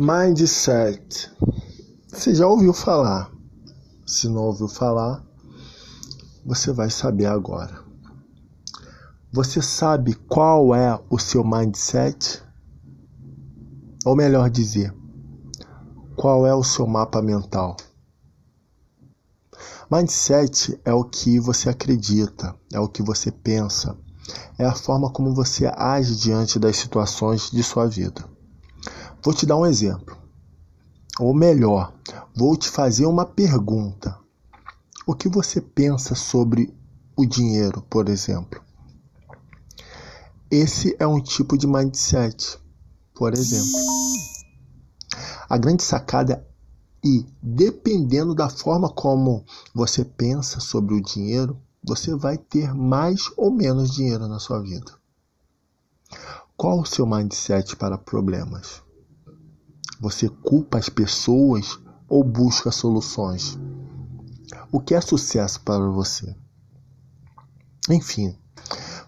Mindset. Você já ouviu falar? Se não ouviu falar, você vai saber agora. Você sabe qual é o seu mindset? Ou melhor dizer, qual é o seu mapa mental? Mindset é o que você acredita, é o que você pensa, é a forma como você age diante das situações de sua vida. Vou te dar um exemplo. Ou melhor, vou te fazer uma pergunta. O que você pensa sobre o dinheiro, por exemplo? Esse é um tipo de mindset, por exemplo. A grande sacada e dependendo da forma como você pensa sobre o dinheiro, você vai ter mais ou menos dinheiro na sua vida. Qual o seu mindset para problemas? Você culpa as pessoas ou busca soluções? O que é sucesso para você? Enfim,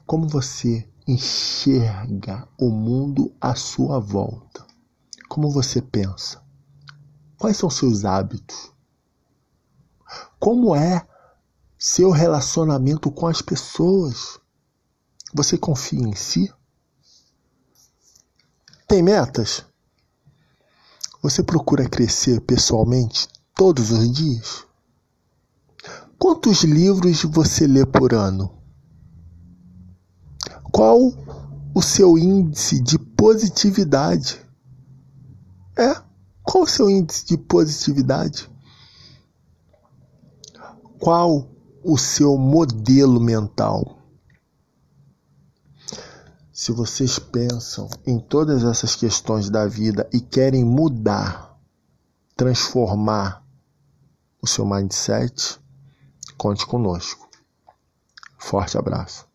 como você enxerga o mundo à sua volta? Como você pensa? Quais são seus hábitos? Como é seu relacionamento com as pessoas? Você confia em si? Tem metas? Você procura crescer pessoalmente todos os dias? Quantos livros você lê por ano? Qual o seu índice de positividade? É, qual o seu índice de positividade? Qual o seu modelo mental? Se vocês pensam em todas essas questões da vida e querem mudar, transformar o seu mindset, conte conosco. Forte abraço.